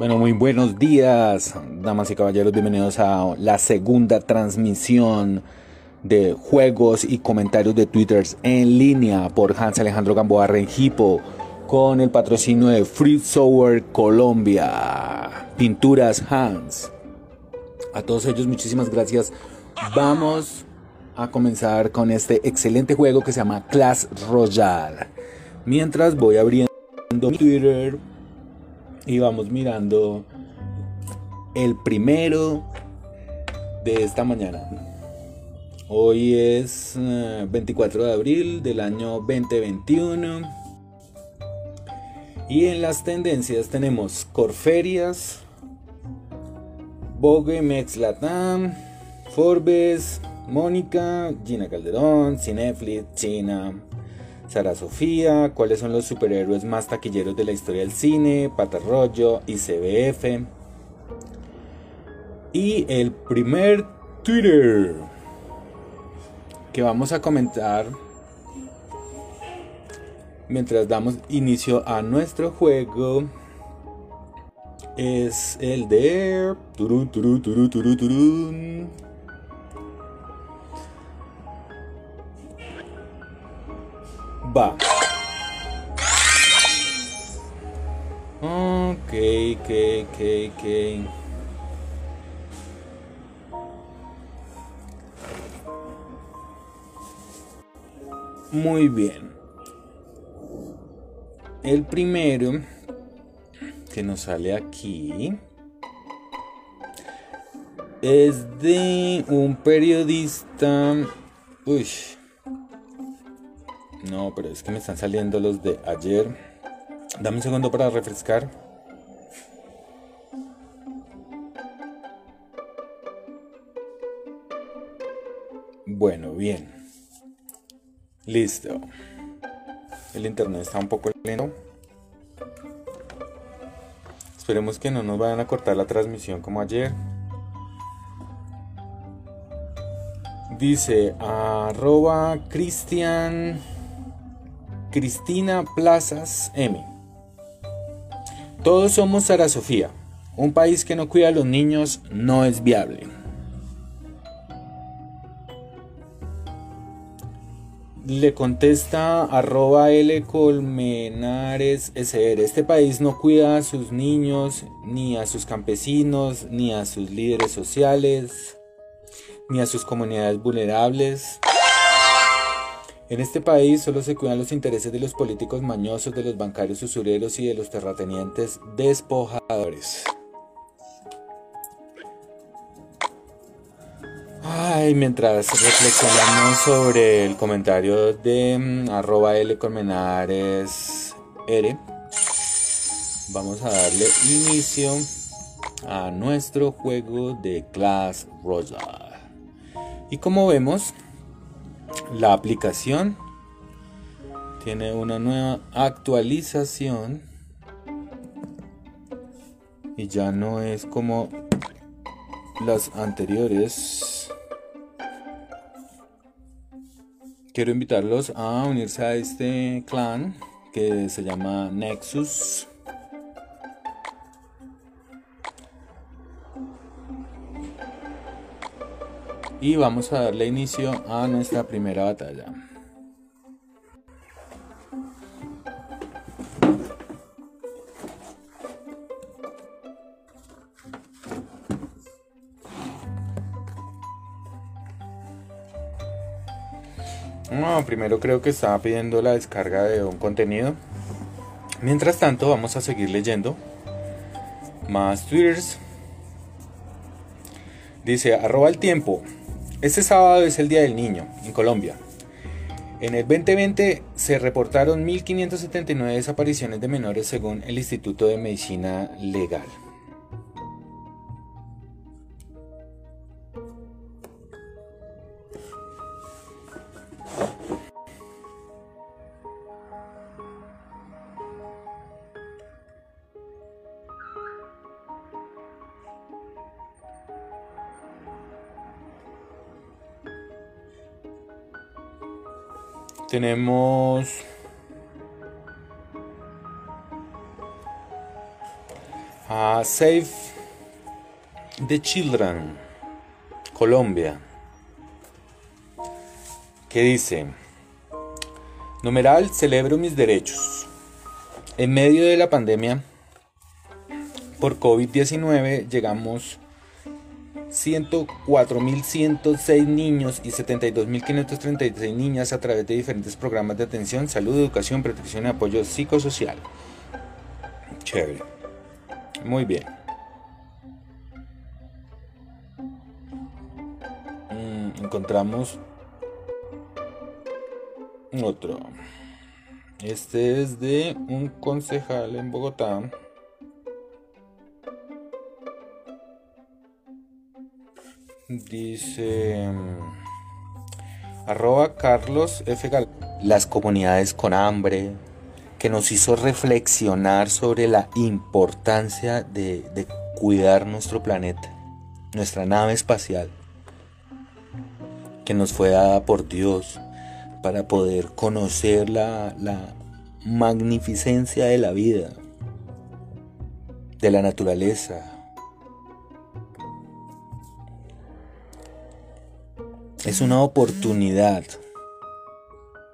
Bueno, muy buenos días, damas y caballeros, bienvenidos a la segunda transmisión de juegos y comentarios de Twitter en línea por Hans Alejandro Gamboa Rengipo con el patrocinio de Free Software Colombia, Pinturas Hans. A todos ellos muchísimas gracias. Vamos a comenzar con este excelente juego que se llama Clash Royale. Mientras voy abriendo mi Twitter y vamos mirando el primero de esta mañana. Hoy es 24 eh, de abril del año 2021. Y en las tendencias tenemos Corferias, Vogue, Mex Latam, Forbes, Mónica, Gina Calderón, Cineflix, China, Sara Sofía, cuáles son los superhéroes más taquilleros de la historia del cine, Patarroyo y CBF. Y el primer Twitter que vamos a comentar mientras damos inicio a nuestro juego es el de Va. Ok, ok, ok. Muy bien. El primero que nos sale aquí es de un periodista. Uy, no, pero es que me están saliendo los de ayer. Dame un segundo para refrescar. Bueno, bien. Listo. El internet está un poco lento. Esperemos que no nos vayan a cortar la transmisión como ayer. Dice arroba Cristian Cristina Plazas M. Todos somos Sara Sofía. Un país que no cuida a los niños no es viable. Le contesta arroba L Colmenares SR. Este país no cuida a sus niños, ni a sus campesinos, ni a sus líderes sociales, ni a sus comunidades vulnerables. En este país solo se cuidan los intereses de los políticos mañosos, de los bancarios usureros y de los terratenientes despojadores. Ay, mientras reflexionamos sobre el comentario de mm, arroba L Colmenares R, vamos a darle inicio a nuestro juego de Clash Royale. Y como vemos, la aplicación tiene una nueva actualización y ya no es como las anteriores. Quiero invitarlos a unirse a este clan que se llama Nexus. Y vamos a darle inicio a nuestra primera batalla. No, primero creo que estaba pidiendo la descarga de un contenido. Mientras tanto, vamos a seguir leyendo más twitters. Dice, arroba el tiempo. Este sábado es el Día del Niño en Colombia. En el 2020 se reportaron 1.579 desapariciones de menores según el Instituto de Medicina Legal. Tenemos a Save the Children, Colombia, que dice, numeral, celebro mis derechos. En medio de la pandemia por COVID-19 llegamos 104.106 niños y 72.536 niñas a través de diferentes programas de atención, salud, educación, protección y apoyo psicosocial. Chévere. Muy bien. Mm, encontramos otro. Este es de un concejal en Bogotá. Dice arroba Carlos F. Las comunidades con hambre, que nos hizo reflexionar sobre la importancia de, cuidar nuestro planeta, nuestra nave espacial, que nos fue dada por Dios para poder conocer la magnificencia de la vida, de la naturaleza. Es una oportunidad.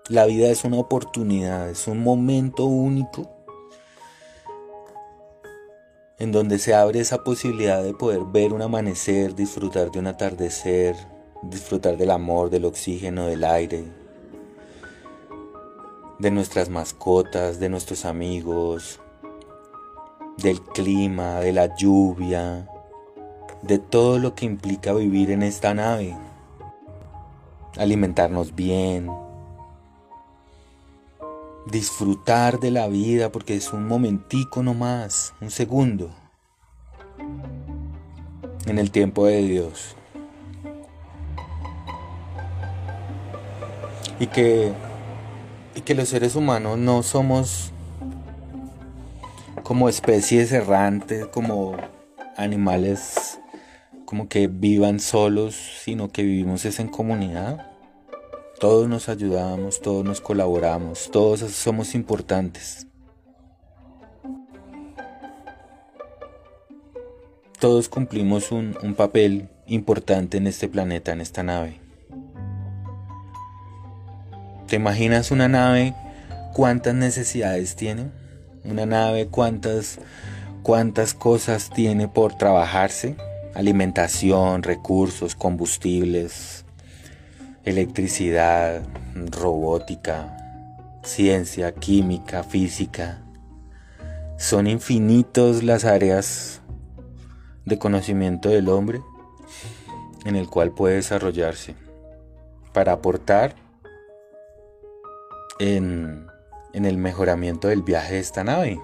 La vida es una oportunidad, es un momento único en donde se abre esa posibilidad de poder ver un amanecer, disfrutar de un atardecer, disfrutar del amor, del oxígeno, del aire, de nuestras mascotas, de nuestros amigos, del clima, de la lluvia, de todo lo que implica vivir en esta nave. Alimentarnos bien, disfrutar de la vida porque es un momentico nomás, un segundo, en el tiempo de Dios. Y que y que los seres humanos no somos como especies errantes, como animales como que vivan solos, sino que vivimos es en comunidad. Todos nos ayudamos, todos nos colaboramos, todos somos importantes. Todos cumplimos un, un papel importante en este planeta, en esta nave. ¿Te imaginas una nave cuántas necesidades tiene? Una nave cuántas cuántas cosas tiene por trabajarse? Alimentación, recursos, combustibles, electricidad, robótica, ciencia, química, física. Son infinitos las áreas de conocimiento del hombre en el cual puede desarrollarse para aportar en, el mejoramiento del viaje de esta nave.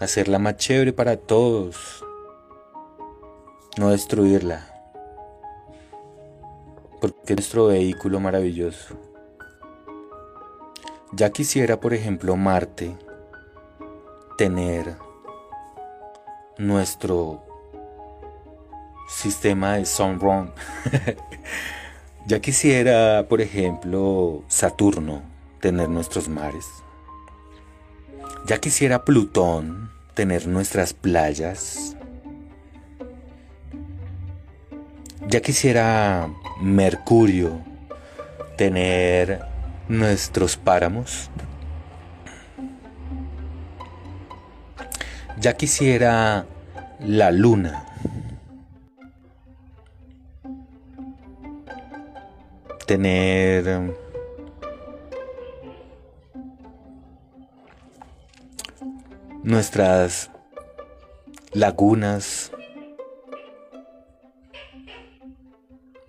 Hacerla más chévere para todos. No destruirla. Porque es nuestro vehículo maravilloso. Ya quisiera, por ejemplo, Marte tener nuestro sistema de Sunrun Ya quisiera, por ejemplo, Saturno tener nuestros mares. Ya quisiera Plutón tener nuestras playas. Ya quisiera Mercurio tener nuestros páramos. Ya quisiera la luna tener nuestras lagunas,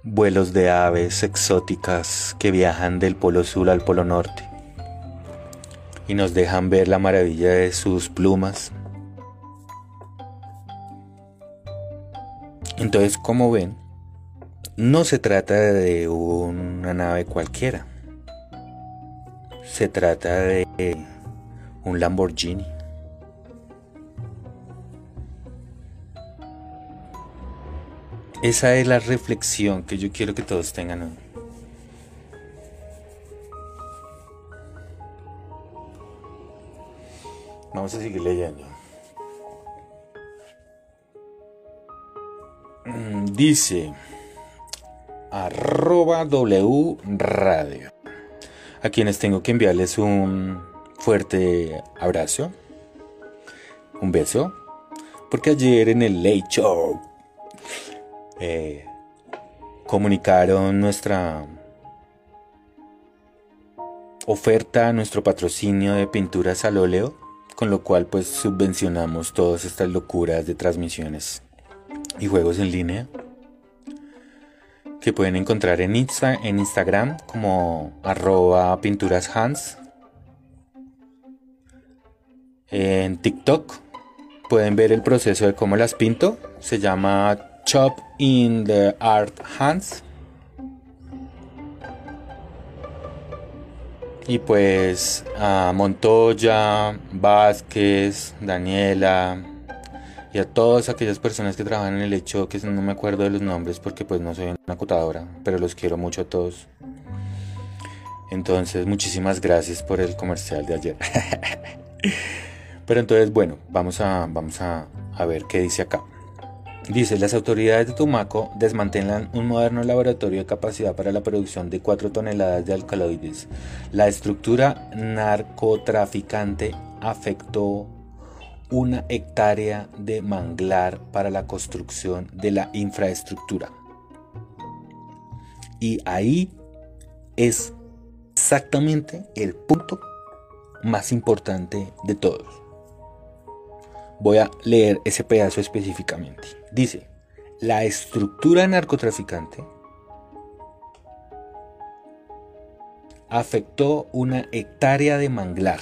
vuelos de aves exóticas que viajan del polo sur al polo norte y nos dejan ver la maravilla de sus plumas. Entonces, como ven, no se trata de una nave cualquiera. Se trata de un Lamborghini. Esa es la reflexión que yo quiero que todos tengan hoy. Vamos a seguir leyendo. Mm, dice arroba W Radio. A quienes tengo que enviarles un fuerte abrazo, un beso, porque ayer en el Late Show eh, comunicaron nuestra oferta, nuestro patrocinio de pinturas al óleo, con lo cual pues subvencionamos todas estas locuras de transmisiones y juegos en línea que pueden encontrar en, Insta, en Instagram como arroba pinturashans. En TikTok pueden ver el proceso de cómo las pinto. Se llama Chop in the Art Hands. Y pues a Montoya, Vázquez, Daniela, y a todas aquellas personas que trabajan en el hecho que no me acuerdo de los nombres porque pues no soy una acotadora, pero los quiero mucho a todos. Entonces, muchísimas gracias por el comercial de ayer. pero entonces, bueno, vamos a, vamos a, a ver qué dice acá. Dice, las autoridades de Tumaco desmantelan un moderno laboratorio de capacidad para la producción de 4 toneladas de alcaloides. La estructura narcotraficante afectó una hectárea de manglar para la construcción de la infraestructura. Y ahí es exactamente el punto más importante de todos. Voy a leer ese pedazo específicamente. Dice, la estructura narcotraficante afectó una hectárea de manglar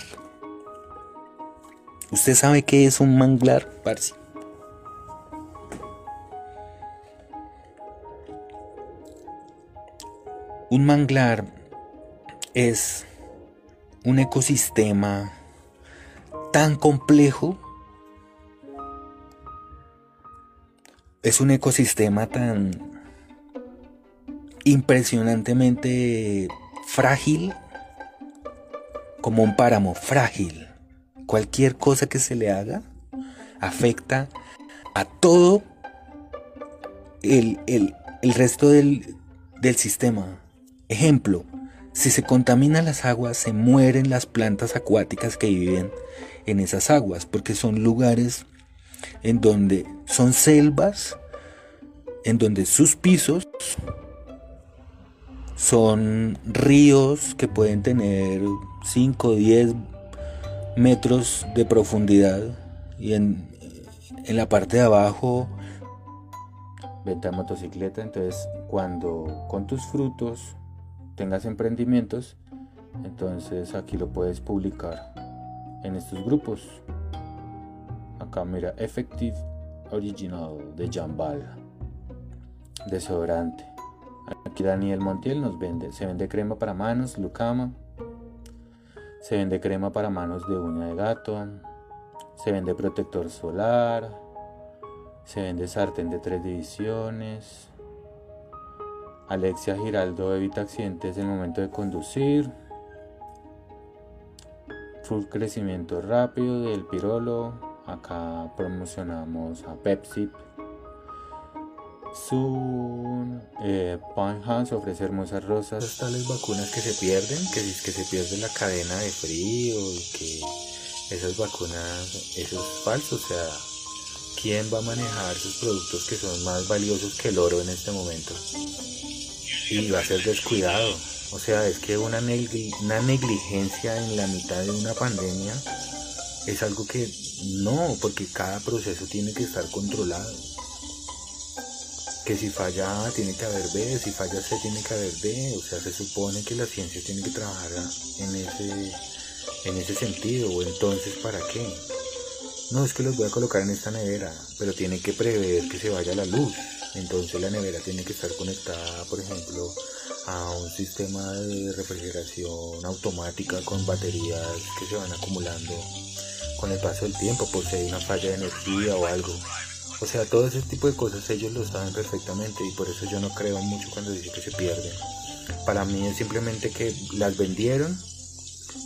¿Usted sabe qué es un manglar, Parsi? Un manglar es un ecosistema tan complejo, es un ecosistema tan impresionantemente frágil como un páramo frágil cualquier cosa que se le haga afecta a todo el, resto del, del sistema. Ejemplo, si se contaminan las aguas, se mueren las plantas acuáticas que viven en esas aguas, porque son lugares en donde son selvas, en donde sus pisos son ríos que pueden tener 5, 10, metros de profundidad. Y en, en la parte de abajo venta motocicleta. Entonces cuando con tus frutos tengas emprendimientos entonces aquí lo puedes publicar en estos grupos acá mira Effective Original de Jambal desodorante aquí Daniel Montiel nos vende se vende crema para manos Lucama se vende crema para manos de uña de gato. Se vende protector solar. Se vende sartén de tres divisiones. Alexia Giraldo evita accidentes en el momento de conducir. Full crecimiento rápido del pirolo. Acá promocionamos a Pepsi Soon, eh, ofrece hermosas rosas. Las tales vacunas que se pierden, que, que se pierde la cadena de frío y que esas vacunas, eso es falso. O sea, ¿quién va a manejar esos productos que son más valiosos que el oro en este momento? Y va a ser descuidado. O sea, es que una negligencia en la mitad de una pandemia es algo que no, porque cada proceso tiene que estar controlado. Que si falla A tiene que haber B, si falla C tiene que haber D, o sea, se supone que la ciencia tiene que trabajar en ese, en ese sentido, o entonces ¿para qué? No, es que los voy a colocar en esta nevera, pero tiene que prever que se vaya la luz, entonces la nevera tiene que estar conectada, por ejemplo, a un sistema de refrigeración automática con baterías que se van acumulando con el paso del tiempo, si hay una falla de energía o algo. O sea, todo ese tipo de cosas ellos lo saben perfectamente y por eso yo no creo mucho cuando dicen que se pierden. Para mí es simplemente que las vendieron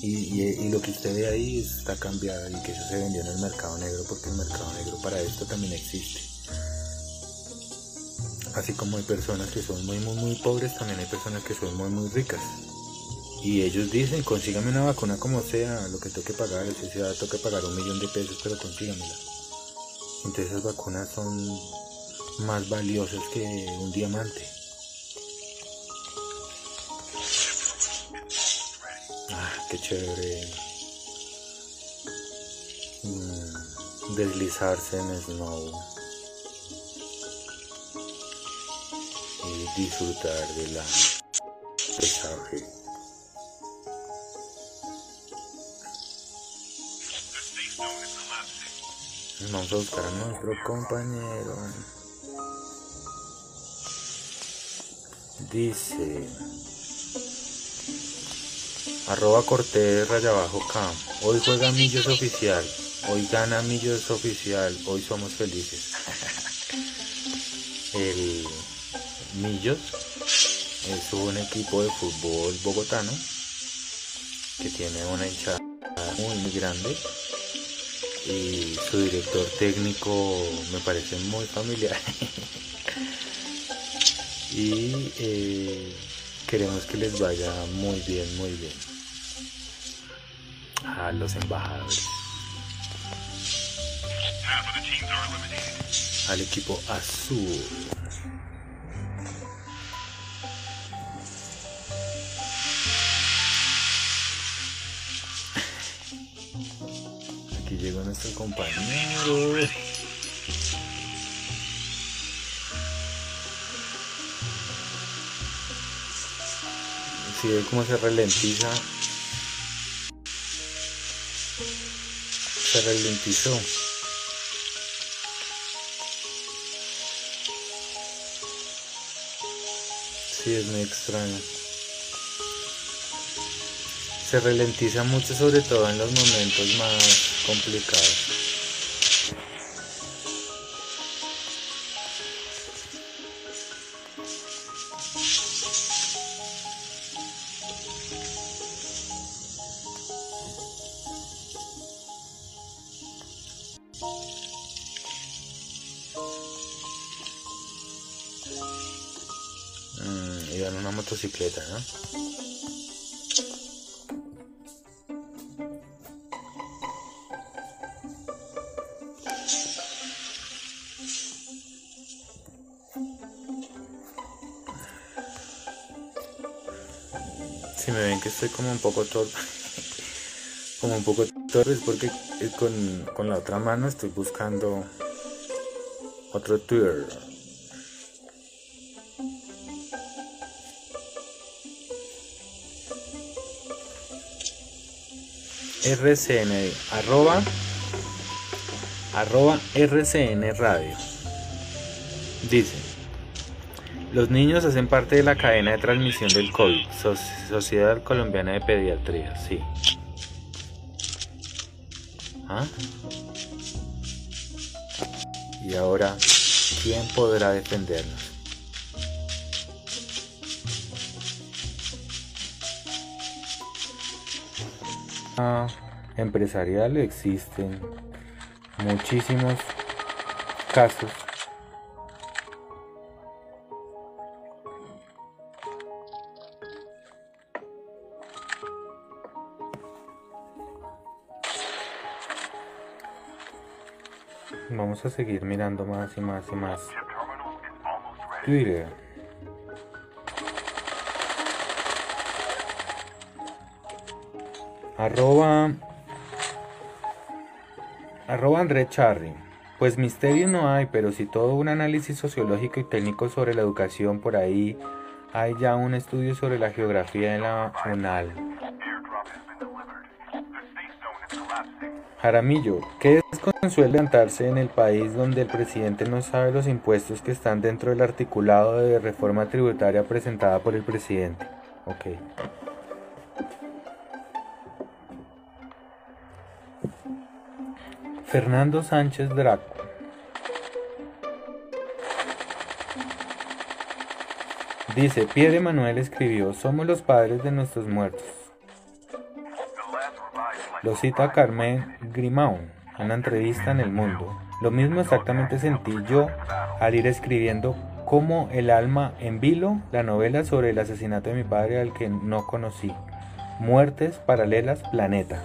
Y, lo que usted ve ahí está cambiado y que eso se vendió en el mercado negro porque el mercado negro para esto también existe. Así como hay personas que son muy, muy, muy pobres, también hay personas que son muy, muy ricas. Y ellos dicen, consígame una vacuna como sea, lo que toque pagar, si sea, toque pagar un millón de pesos, pero consígamela. Entonces esas vacunas son más valiosas que un diamante. qué chévere mm, deslizarse en snow y disfrutar de la paisaje. Vamos a buscar a nuestro compañero. Dice Arroba Cortés raya abajo Cam. Hoy juega Millos oficial. Hoy gana Millos oficial. Hoy somos felices. El Millos es un equipo de fútbol bogotano que tiene una hinchada muy grande y su director técnico me parece muy familiar y eh, queremos que les vaya muy bien, muy bien a los embajadores. Al equipo azul. Nuestro compañero. Si ve cómo se ralentiza se ralentizó. Sí, es muy extraño. Se ralentiza mucho, sobre todo en los momentos más complicados. motocicleta, ¿no? Como un poco torpe, como un poco torpe porque con, con la otra mano estoy buscando otro Twitter. RCN, arroba, arroba RCN Radio. Dice, los niños hacen parte de la cadena de transmisión del COVID, Sociedad Colombiana de Pediatría, sí. ¿Ah? Y ahora, ¿quién podrá defendernos? empresarial existen muchísimos casos A seguir mirando más y más y más. Twitter. Arroba. Arroba André Charri. Pues misterio no hay, pero si todo un análisis sociológico y técnico sobre la educación por ahí, hay ya un estudio sobre la geografía de la UNAL. Jaramillo, ¿qué es consuelo levantarse en el país donde el presidente no sabe los impuestos que están dentro del articulado de reforma tributaria presentada por el presidente? Ok. Fernando Sánchez Draco. Dice, Pierre Manuel escribió, somos los padres de nuestros muertos. Lo cita Carmen Grimau en una entrevista en El Mundo. Lo mismo exactamente sentí yo al ir escribiendo como El alma en vilo, la novela sobre el asesinato de mi padre al que no conocí. Muertes paralelas, planeta.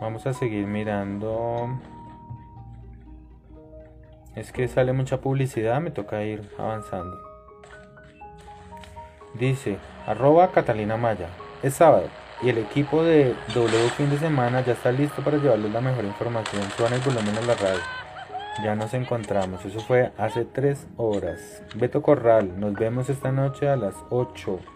Vamos a seguir mirando. Es que sale mucha publicidad, me toca ir avanzando. Dice, arroba Catalina Maya. Es sábado y el equipo de W Fin de Semana ya está listo para llevarles la mejor información. Suena el volumen en la radio. Ya nos encontramos. Eso fue hace tres horas. Beto Corral, nos vemos esta noche a las 8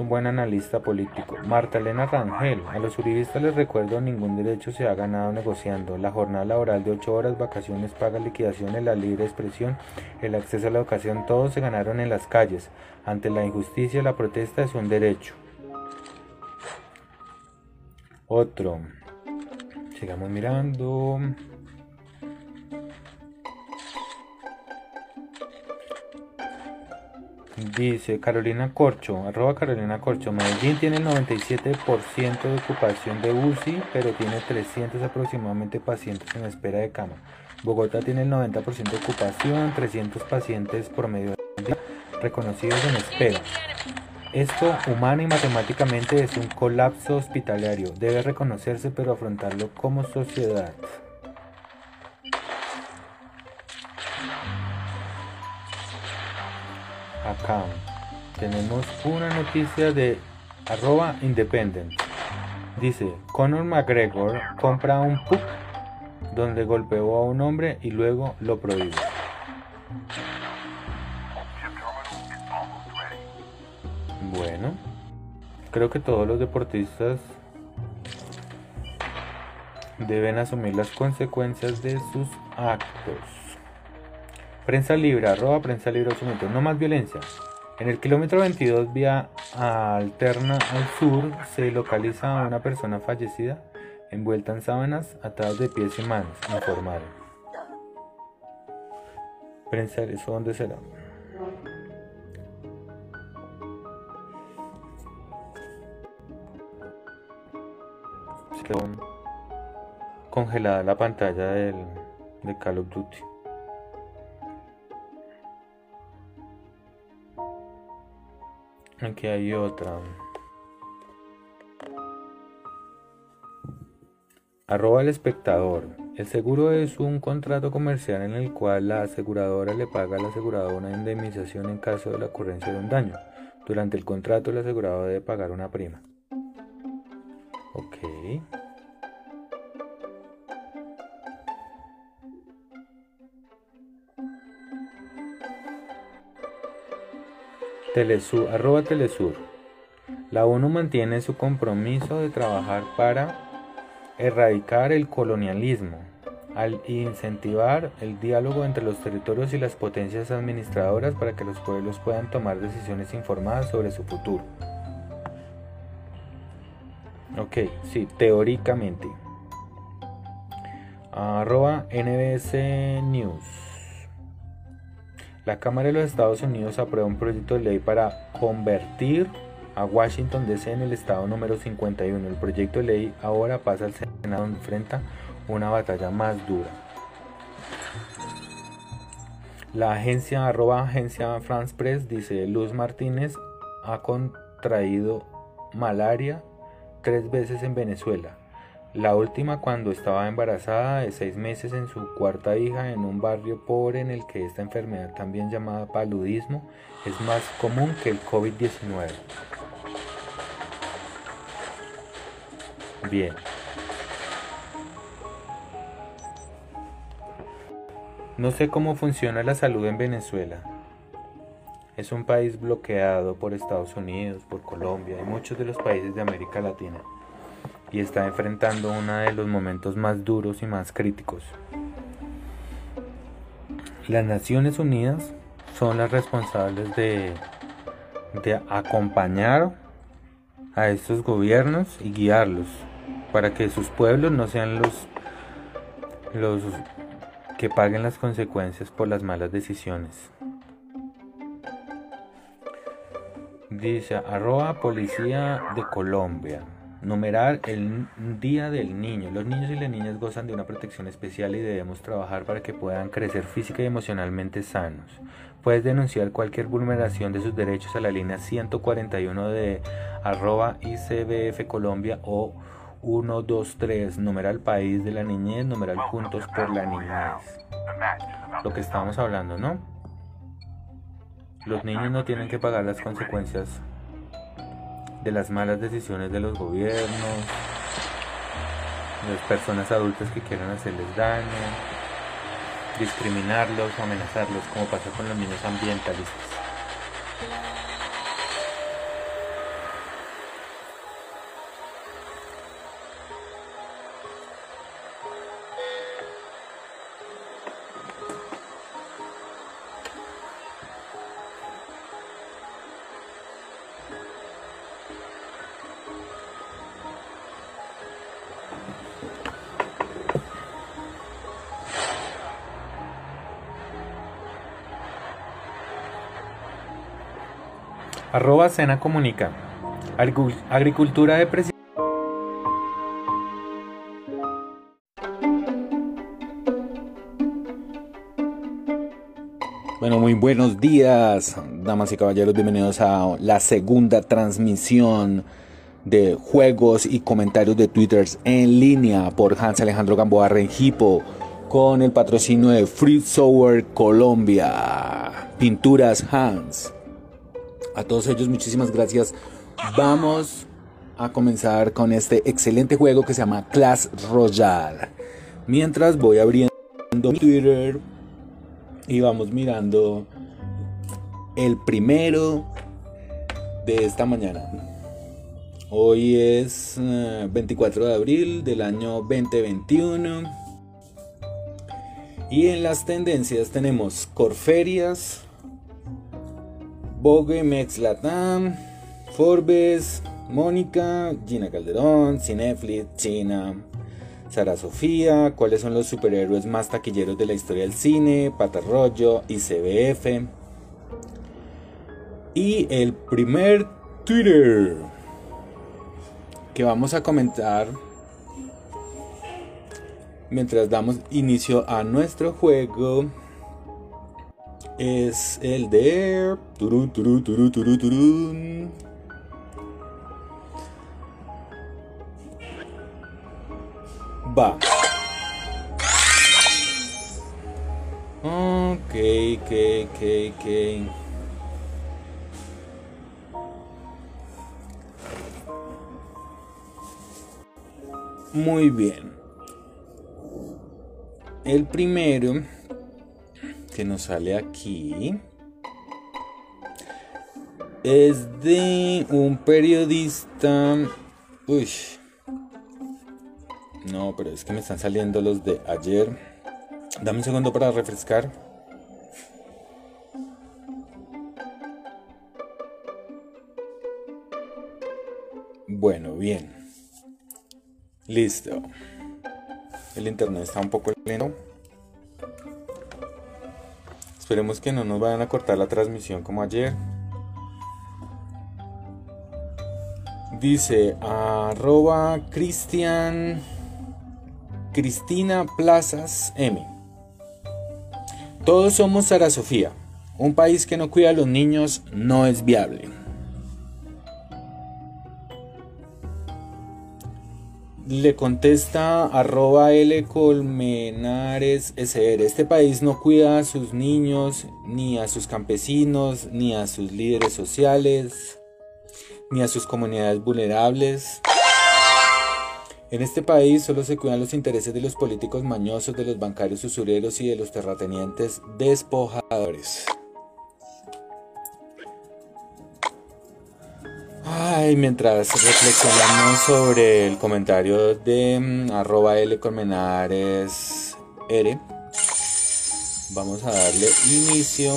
un buen analista político. Marta Elena Rangel, a los uribistas les recuerdo ningún derecho se ha ganado negociando. La jornada laboral de 8 horas, vacaciones, pagas, liquidaciones, la libre expresión, el acceso a la educación, todos se ganaron en las calles. Ante la injusticia, la protesta es un derecho. Otro. Sigamos mirando. Dice Carolina Corcho, arroba Carolina Corcho, Medellín tiene el 97% de ocupación de UCI, pero tiene 300 aproximadamente pacientes en espera de cama. Bogotá tiene el 90% de ocupación, 300 pacientes por medio de reconocidos en espera. Esto humana y matemáticamente es un colapso hospitalario. Debe reconocerse pero afrontarlo como sociedad. Tenemos una noticia de arroba independent. Dice, Conor McGregor compra un pub donde golpeó a un hombre y luego lo prohíbe. Bueno, creo que todos los deportistas deben asumir las consecuencias de sus actos. Prensa libre, arroba prensa libre No más violencia. En el kilómetro 22 vía alterna al sur se localiza a una persona fallecida envuelta en sábanas atadas de pies y manos, informaron. Prensa, ¿eso dónde será? congelada la pantalla del, de Call of Duty. Aquí hay otra. Arroba el espectador. El seguro es un contrato comercial en el cual la aseguradora le paga al asegurador una indemnización en caso de la ocurrencia de un daño. Durante el contrato el asegurador debe pagar una prima. Ok. Telesur, arroba Telesur. La ONU mantiene su compromiso de trabajar para erradicar el colonialismo, al incentivar el diálogo entre los territorios y las potencias administradoras para que los pueblos puedan tomar decisiones informadas sobre su futuro. Ok, sí, teóricamente. Arroba NBS News. La Cámara de los Estados Unidos aprueba un proyecto de ley para convertir a Washington DC en el estado número 51. El proyecto de ley ahora pasa al Senado donde enfrenta una batalla más dura. La agencia arroba agencia France Press dice Luz Martínez ha contraído malaria tres veces en Venezuela. La última cuando estaba embarazada de seis meses en su cuarta hija en un barrio pobre en el que esta enfermedad, también llamada paludismo, es más común que el COVID-19. Bien. No sé cómo funciona la salud en Venezuela. Es un país bloqueado por Estados Unidos, por Colombia y muchos de los países de América Latina y está enfrentando uno de los momentos más duros y más críticos. Las Naciones Unidas son las responsables de, de acompañar a estos gobiernos y guiarlos para que sus pueblos no sean los, los que paguen las consecuencias por las malas decisiones. Dice arroba policía de Colombia. Numerar el Día del Niño. Los niños y las niñas gozan de una protección especial y debemos trabajar para que puedan crecer física y emocionalmente sanos. Puedes denunciar cualquier vulneración de sus derechos a la línea 141 de arroba ICBF Colombia o 123, numeral país de la niñez, numeral juntos por la niñez. Lo que estábamos hablando, ¿no? Los niños no tienen que pagar las consecuencias de las malas decisiones de los gobiernos, de las personas adultas que quieran hacerles daño, discriminarlos amenazarlos como pasa con los niños ambientalistas. Arroba Cena Comunica. Agricultura de presión. Bueno, muy buenos días, damas y caballeros. Bienvenidos a la segunda transmisión de juegos y comentarios de Twitter en línea por Hans Alejandro Gamboa Rengipo con el patrocinio de Free Software Colombia. Pinturas Hans. A todos ellos muchísimas gracias. Vamos a comenzar con este excelente juego que se llama Clash Royale. Mientras voy abriendo mi Twitter y vamos mirando el primero de esta mañana. Hoy es 24 eh, de abril del año 2021. Y en las tendencias tenemos Corferias, Vogue, Mex Latam, Forbes, Mónica, Gina Calderón, Cineflix, China, Sara Sofía, cuáles son los superhéroes más taquilleros de la historia del cine, Patarroyo, ICBF. Y el primer Twitter que vamos a comentar mientras damos inicio a nuestro juego es el de... Turun, turun, turun, turun, turun. Va. Ok, ok, ok, ok. Muy bien. El primero que nos sale aquí es de un periodista. Uy. No, pero es que me están saliendo los de ayer. Dame un segundo para refrescar. Bueno, bien. Listo. El internet está un poco lento. Esperemos que no nos vayan a cortar la transmisión como ayer. Dice arroba Cristian Cristina Plazas M. Todos somos Sara Sofía. Un país que no cuida a los niños no es viable. Le contesta arroba L Colmenares SR. Este país no cuida a sus niños, ni a sus campesinos, ni a sus líderes sociales, ni a sus comunidades vulnerables. En este país solo se cuidan los intereses de los políticos mañosos, de los bancarios usureros y de los terratenientes despojadores. Ay, mientras reflexionamos sobre el comentario de mm, arroba L Colmenares R, vamos a darle inicio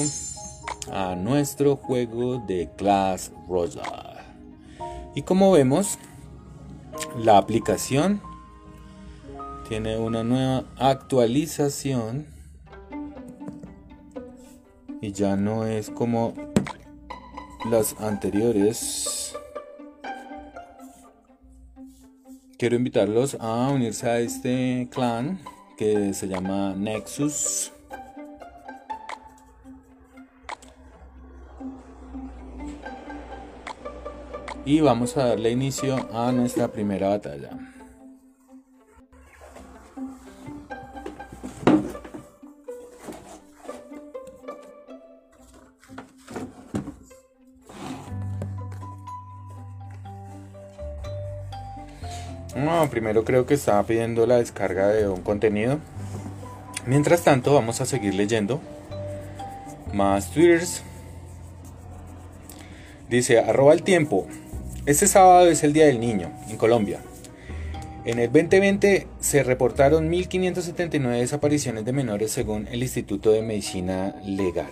a nuestro juego de Clash Royale. Y como vemos, la aplicación tiene una nueva actualización y ya no es como las anteriores. Quiero invitarlos a unirse a este clan que se llama Nexus. Y vamos a darle inicio a nuestra primera batalla. Primero creo que estaba pidiendo la descarga de un contenido. Mientras tanto, vamos a seguir leyendo más twitters. Dice, arroba el tiempo. Este sábado es el Día del Niño en Colombia. En el 2020 se reportaron 1.579 desapariciones de menores según el Instituto de Medicina Legal.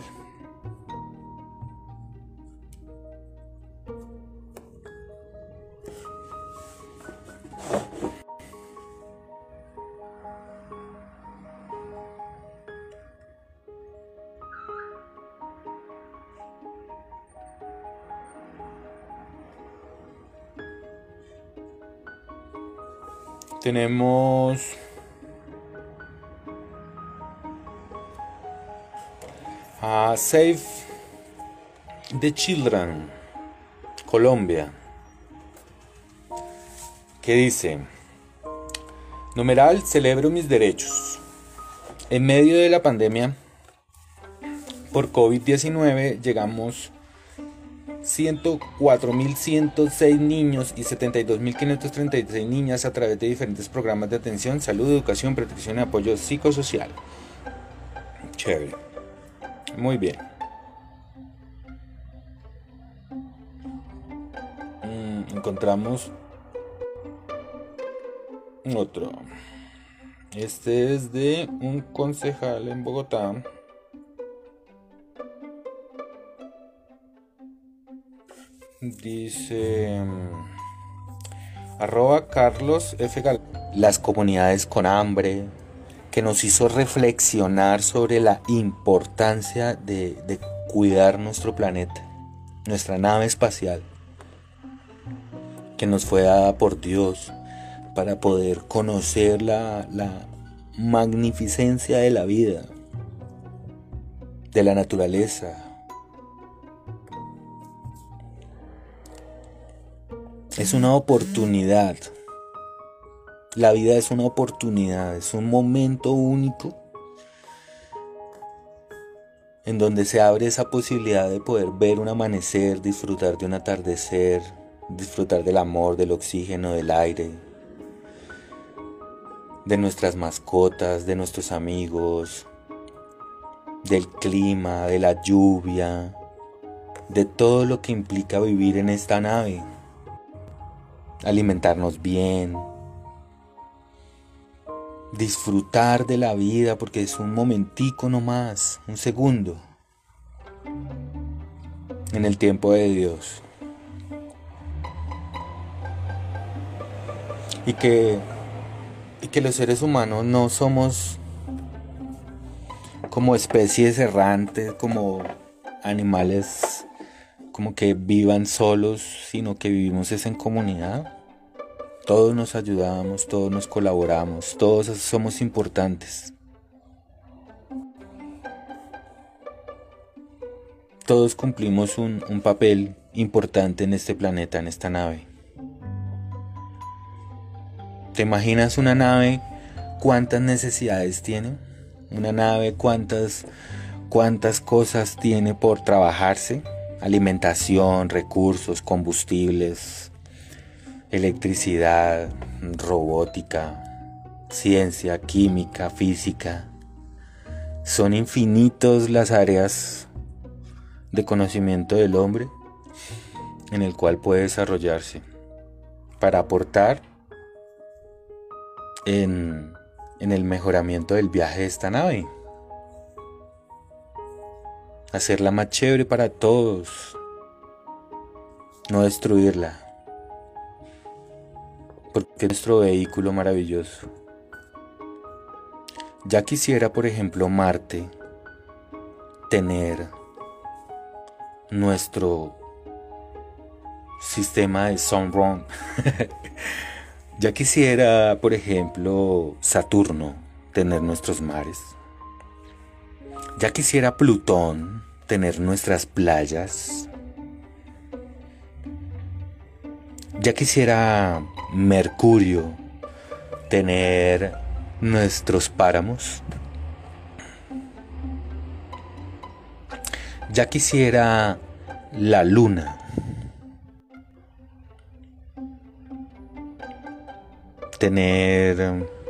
Tenemos a Save the Children, Colombia, que dice, numeral, celebro mis derechos. En medio de la pandemia por COVID-19 llegamos 104.106 niños y 72.536 niñas a través de diferentes programas de atención, salud, educación, protección y apoyo psicosocial. Chévere. Muy bien. Mm, encontramos otro. Este es de un concejal en Bogotá. Dice arroba Carlos F. Las comunidades con hambre, que nos hizo reflexionar sobre la importancia de, de cuidar nuestro planeta, nuestra nave espacial, que nos fue dada por Dios para poder conocer la, la magnificencia de la vida, de la naturaleza, Es una oportunidad. La vida es una oportunidad, es un momento único en donde se abre esa posibilidad de poder ver un amanecer, disfrutar de un atardecer, disfrutar del amor, del oxígeno, del aire, de nuestras mascotas, de nuestros amigos, del clima, de la lluvia, de todo lo que implica vivir en esta nave alimentarnos bien, disfrutar de la vida porque es un momentico nomás, un segundo, en el tiempo de Dios. Y que, y que los seres humanos no somos como especies errantes, como animales como que vivan solos, sino que vivimos es en comunidad. Todos nos ayudamos, todos nos colaboramos, todos somos importantes. Todos cumplimos un, un papel importante en este planeta, en esta nave. ¿Te imaginas una nave cuántas necesidades tiene? Una nave cuántas cuántas cosas tiene por trabajarse? Alimentación, recursos, combustibles, electricidad, robótica, ciencia, química, física. Son infinitos las áreas de conocimiento del hombre en el cual puede desarrollarse para aportar en, en el mejoramiento del viaje de esta nave hacerla más chévere para todos, no destruirla. porque es nuestro vehículo maravilloso. Ya quisiera, por ejemplo, Marte tener nuestro sistema de Sunrun. ya quisiera, por ejemplo, Saturno tener nuestros mares. Ya quisiera Plutón tener nuestras playas. Ya quisiera Mercurio tener nuestros páramos. Ya quisiera la luna tener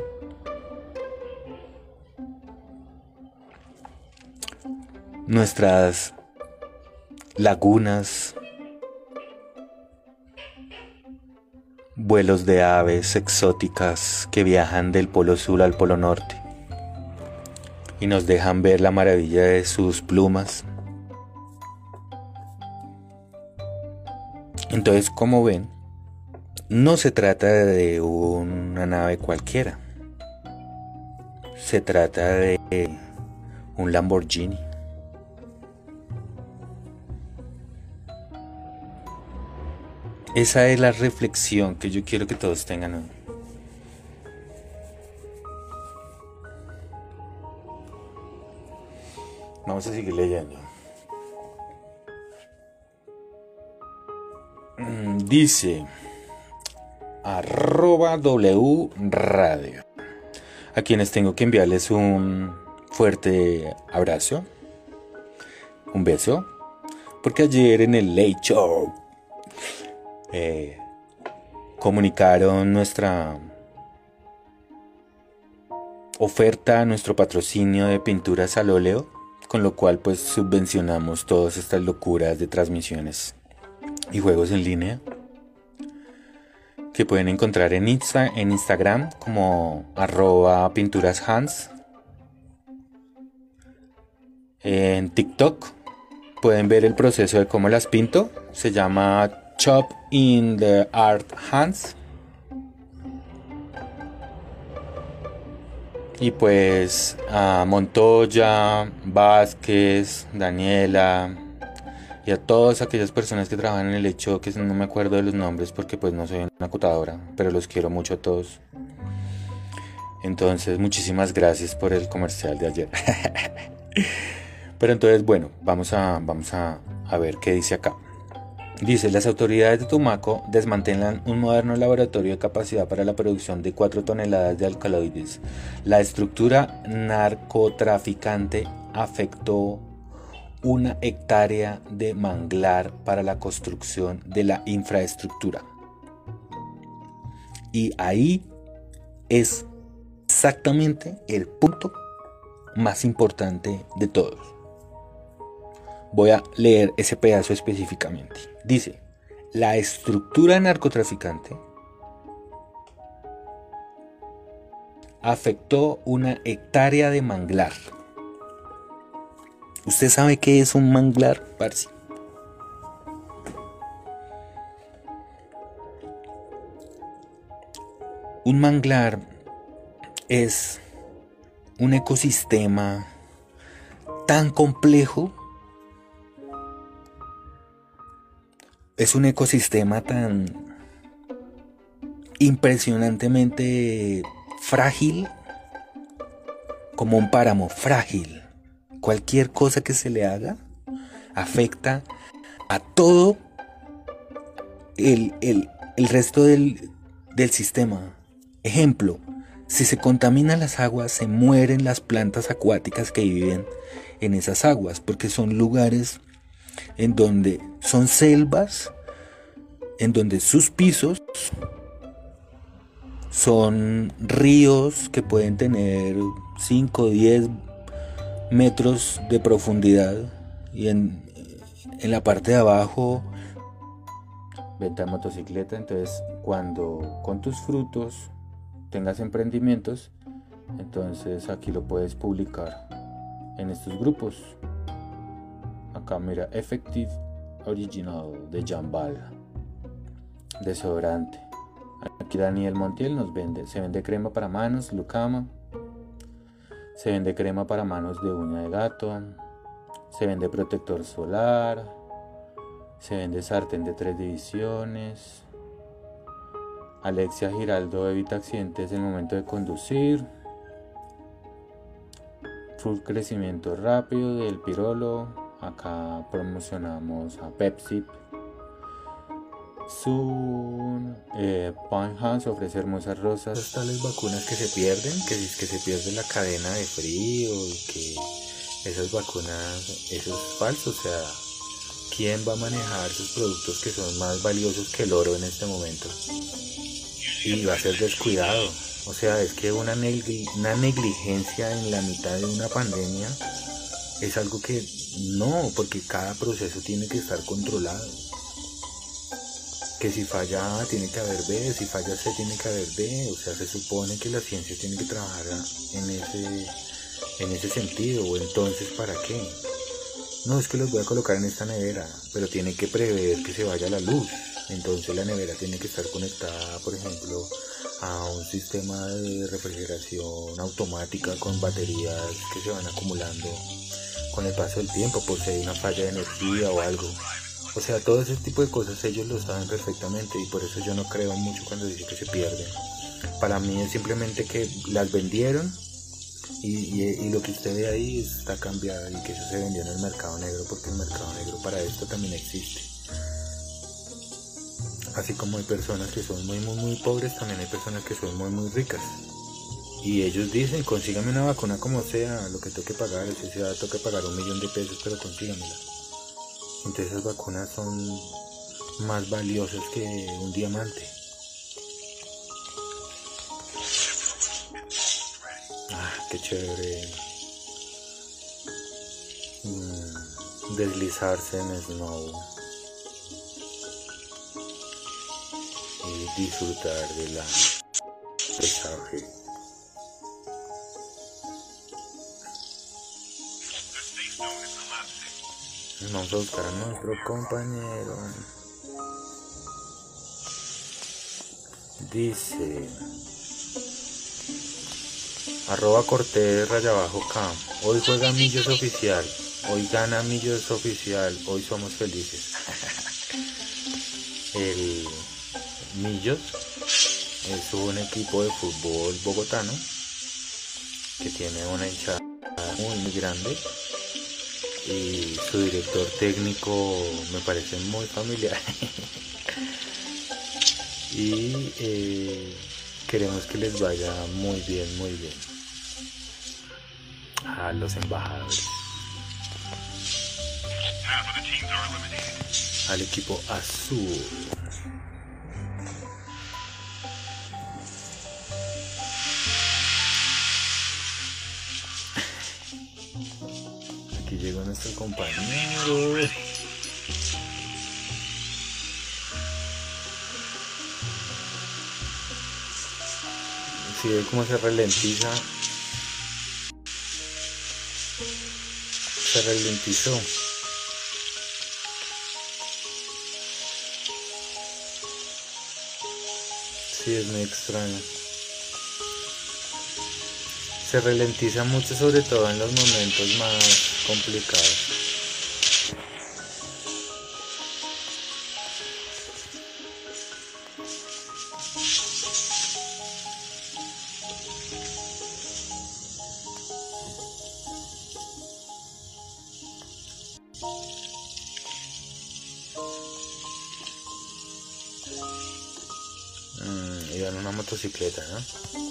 nuestras lagunas, vuelos de aves exóticas que viajan del polo sur al polo norte y nos dejan ver la maravilla de sus plumas. Entonces, como ven, no se trata de una nave cualquiera. Se trata de un Lamborghini. Esa es la reflexión que yo quiero que todos tengan hoy. Vamos a seguir leyendo. Mm, dice arroba W Radio, a quienes tengo que enviarles un fuerte abrazo, un beso, porque ayer en el Late Show eh, comunicaron nuestra oferta, nuestro patrocinio de pinturas al óleo, con lo cual pues subvencionamos todas estas locuras de transmisiones y juegos en línea que pueden encontrar en, Insta, en Instagram como arroba pinturashans. En TikTok pueden ver el proceso de cómo las pinto. Se llama Chop in the Art Hands. Y pues a Montoya, Vázquez, Daniela y a todas aquellas personas que trabajan en el hecho que no me acuerdo de los nombres porque pues no soy una acotadora, pero los quiero mucho a todos. Entonces, muchísimas gracias por el comercial de ayer. pero entonces, bueno, vamos a, vamos a, a ver qué dice acá. Dice, las autoridades de Tumaco desmantelan un moderno laboratorio de capacidad para la producción de 4 toneladas de alcaloides. La estructura narcotraficante afectó una hectárea de manglar para la construcción de la infraestructura. Y ahí es exactamente el punto más importante de todos. Voy a leer ese pedazo específicamente. Dice, la estructura narcotraficante afectó una hectárea de manglar. ¿Usted sabe qué es un manglar, Parsi? Un manglar es un ecosistema tan complejo es un ecosistema tan impresionantemente frágil como un páramo frágil. Cualquier cosa que se le haga afecta a todo el, resto del, del sistema. Ejemplo, si se contaminan las aguas, se mueren las plantas acuáticas que viven en esas aguas, porque son lugares en donde son selvas, en donde sus pisos son ríos que pueden tener 5 o 10 metros de profundidad. Y en, en la parte de abajo venta motocicleta. Entonces cuando con tus frutos tengas emprendimientos entonces aquí lo puedes publicar en estos grupos Acá mira, Effective Original de Jambal. Desodorante. Aquí Daniel Montiel nos vende, se vende crema para manos, Lucama. Se vende crema para manos de uña de gato. Se vende protector solar. Se vende sartén de tres divisiones. Alexia Giraldo evita accidentes en el momento de conducir. Full crecimiento rápido del pirolo. Acá promocionamos a Pepsi. Sun eh, House ofrece hermosas rosas. Las tales vacunas que se pierden, que es que se pierde la cadena de frío y que esas vacunas, eso es falso. O sea, ¿quién va a manejar esos productos que son más valiosos que el oro en este momento? Y va a ser descuidado. O sea, es que una negligencia en la mitad de una pandemia es algo que no, porque cada proceso tiene que estar controlado. Que si falla A tiene que haber B, si falla C tiene que haber D, o sea, se supone que la ciencia tiene que trabajar en ese, en ese sentido, o entonces ¿para qué? No, es que los voy a colocar en esta nevera, pero tiene que prever que se vaya la luz, entonces la nevera tiene que estar conectada, por ejemplo, a un sistema de refrigeración automática con baterías que se van acumulando con el paso del tiempo, por si hay una falla de energía o algo. O sea, todo ese tipo de cosas ellos lo saben perfectamente y por eso yo no creo mucho cuando dicen que se pierden. Para mí es simplemente que las vendieron y, lo que usted ve ahí está cambiado y que eso se vendió en el mercado negro porque el mercado negro para esto también existe. Así como hay personas que son muy, muy, muy pobres, también hay personas que son muy, muy ricas. Y ellos dicen, consígame una vacuna como sea, lo que tengo que pagar, si sea, tengo que pagar un millón de pesos, pero consígamela. Entonces esas vacunas son más valiosas que un diamante. Ah, qué chévere. Mm, deslizarse en snow. Y disfrutar de la paisaje. Vamos a buscar a nuestro compañero. Dice arroba Cortés raya abajo cam. Hoy juega Millos oficial. Hoy gana Millos oficial. Hoy somos felices. El Millos es un equipo de fútbol bogotano que tiene una hinchada muy grande y su director técnico me parece muy familiar. y eh, queremos que les vaya muy bien, muy bien a los embajadores. Al equipo azul. Nuestro compañero. Si ve cómo se ralentiza. Se ralentizó. Sí, es muy extraño se ralentiza mucho sobre todo en los momentos más complicados. Mm, en una motocicleta, ¿no?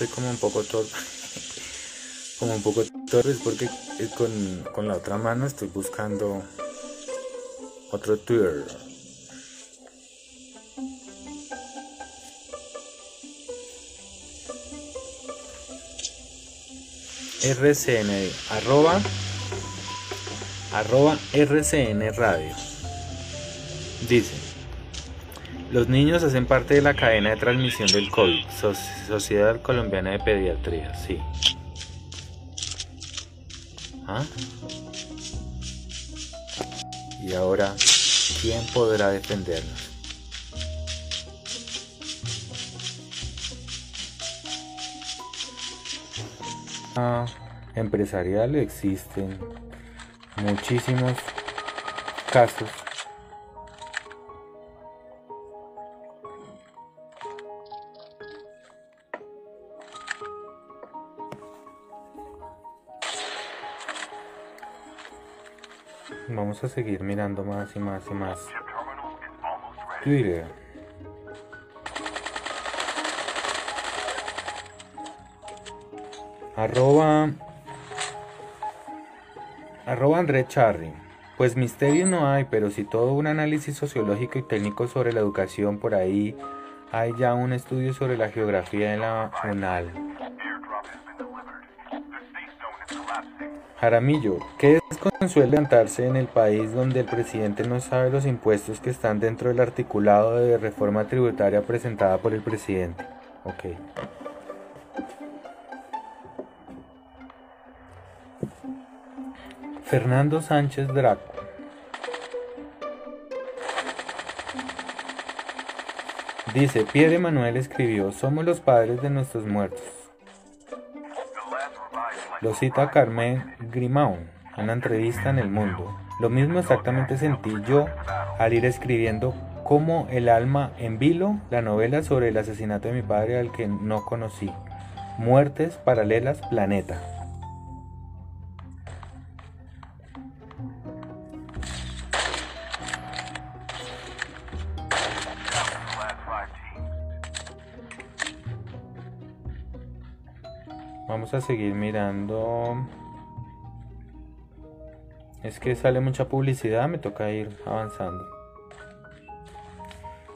Estoy como un poco torpe, como un poco torpe porque con, con la otra mano estoy buscando otro Twitter. RCN, arroba, arroba RCN Radio. Dice, Los niños hacen parte de la cadena de transmisión del COVID. Sociedad Colombiana de Pediatría, sí. ¿Ah? Y ahora, ¿quién podrá defendernos? Ah, empresarial existen muchísimos casos Vamos a seguir mirando más y más y más. Twitter. Arroba. Arroba André Charry. Pues misterio no hay, pero si todo un análisis sociológico y técnico sobre la educación por ahí, hay ya un estudio sobre la geografía en la UNAL. Jaramillo, ¿qué consuelo levantarse en el país donde el presidente no sabe los impuestos que están dentro del articulado de reforma tributaria presentada por el presidente? Ok. Fernando Sánchez Draco. Dice, Pierre Manuel escribió, somos los padres de nuestros muertos. Lo cita Carmen Grimau en una entrevista en El Mundo. Lo mismo exactamente sentí yo al ir escribiendo como El alma en vilo, la novela sobre el asesinato de mi padre al que no conocí. Muertes paralelas, planeta. Vamos a seguir mirando. Es que sale mucha publicidad, me toca ir avanzando.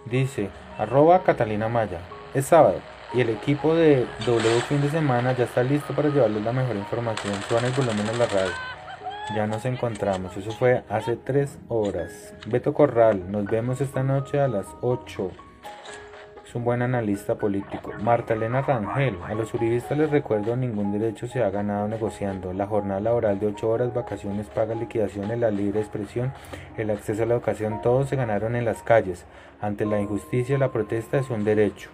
Dice, arroba Catalina Maya. Es sábado y el equipo de W fin de semana ya está listo para llevarles la mejor información. Suena el volumen en la radio. Ya nos encontramos. Eso fue hace tres horas. Beto Corral, nos vemos esta noche a las 8 un buen analista político. Marta Elena Rangel, a los uribistas les recuerdo ningún derecho se ha ganado negociando. La jornada laboral de 8 horas, vacaciones, pagas, liquidaciones, la libre expresión, el acceso a la educación, todos se ganaron en las calles. Ante la injusticia, la protesta es un derecho.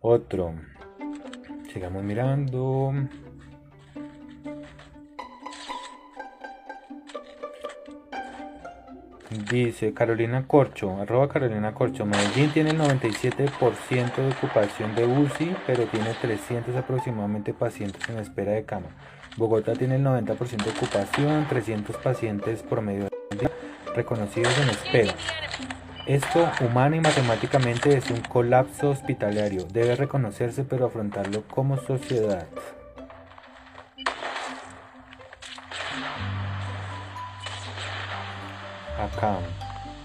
Otro. Sigamos mirando. Dice Carolina Corcho, arroba Carolina Corcho, Medellín tiene el 97% de ocupación de UCI, pero tiene 300 aproximadamente pacientes en espera de cama. Bogotá tiene el 90% de ocupación, 300 pacientes por medio de reconocidos en espera. Esto humana y matemáticamente es un colapso hospitalario. Debe reconocerse pero afrontarlo como sociedad.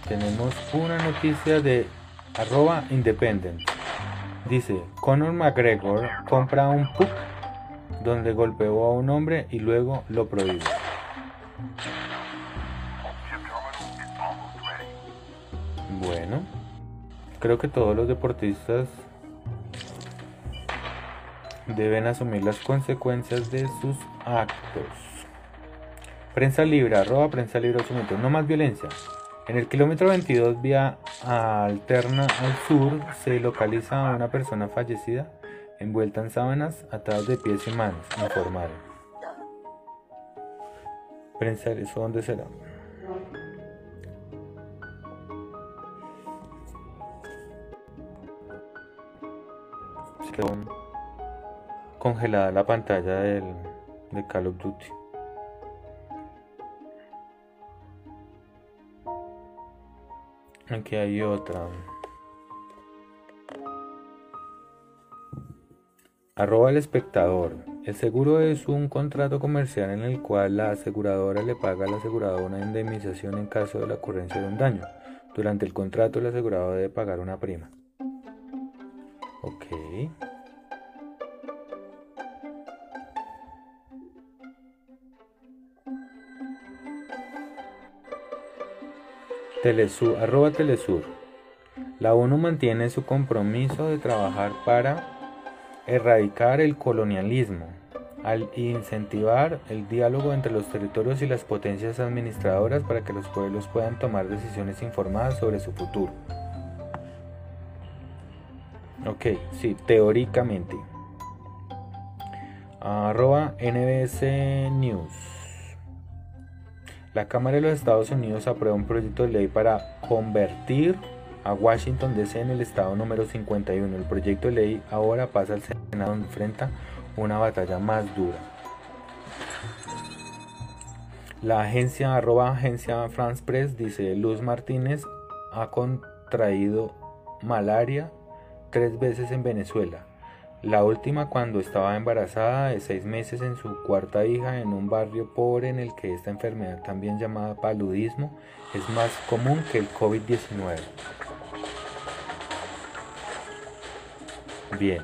Tenemos una noticia de arroba independent. Dice, Conor McGregor compra un puck donde golpeó a un hombre y luego lo prohíbe. Bueno, creo que todos los deportistas deben asumir las consecuencias de sus actos. Prensa libre, arroba prensa libre No más violencia. En el kilómetro 22 vía alterna al sur se localiza a una persona fallecida envuelta en sábanas atadas de pies y manos, informaron. Prensa, ¿eso dónde será? congelada la pantalla del, de Call of Duty. Aquí hay otra. Arroba el espectador. El seguro es un contrato comercial en el cual la aseguradora le paga al asegurador una indemnización en caso de la ocurrencia de un daño. Durante el contrato el asegurador debe pagar una prima. Ok. Arroba Telesur. La ONU mantiene su compromiso de trabajar para erradicar el colonialismo, al incentivar el diálogo entre los territorios y las potencias administradoras para que los pueblos puedan tomar decisiones informadas sobre su futuro. Ok, sí, teóricamente. Arroba NBS News. La Cámara de los Estados Unidos aprueba un proyecto de ley para convertir a Washington DC en el estado número 51. El proyecto de ley ahora pasa al Senado donde enfrenta una batalla más dura. La agencia arroba agencia France Press dice Luz Martínez ha contraído malaria tres veces en Venezuela. La última cuando estaba embarazada de seis meses en su cuarta hija en un barrio pobre en el que esta enfermedad también llamada paludismo es más común que el COVID-19. Bien.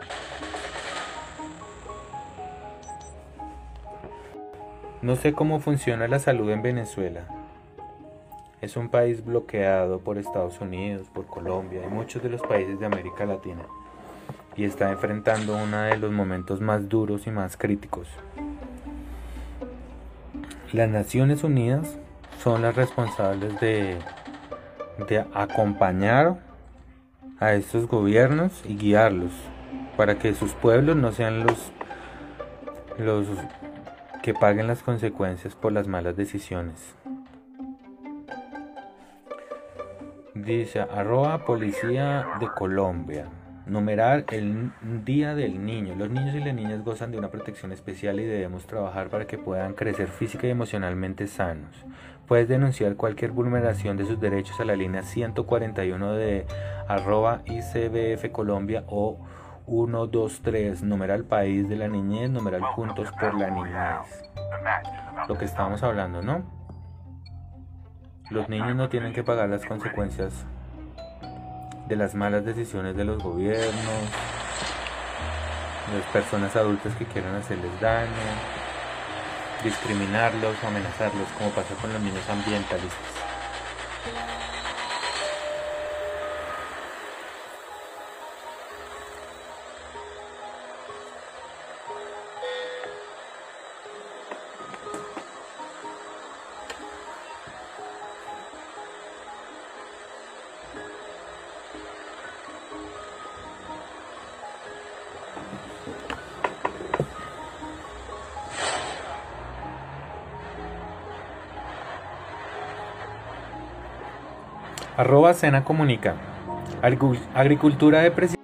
No sé cómo funciona la salud en Venezuela. Es un país bloqueado por Estados Unidos, por Colombia y muchos de los países de América Latina y está enfrentando uno de los momentos más duros y más críticos. Las Naciones Unidas son las responsables de, de acompañar a estos gobiernos y guiarlos para que sus pueblos no sean los, los que paguen las consecuencias por las malas decisiones. Dice arroba policía de Colombia. Numerar el Día del Niño. Los niños y las niñas gozan de una protección especial y debemos trabajar para que puedan crecer física y emocionalmente sanos. Puedes denunciar cualquier vulneración de sus derechos a la línea 141 de arroba ICBF Colombia o 123, numeral país de la niñez, numeral juntos por la niñez. Lo que estábamos hablando, ¿no? Los niños no tienen que pagar las consecuencias de las malas decisiones de los gobiernos, de las personas adultas que quieran hacerles daño, discriminarlos o amenazarlos, como pasa con los niños ambientalistas. Arroba Cena Comunica. Agricultura de presión.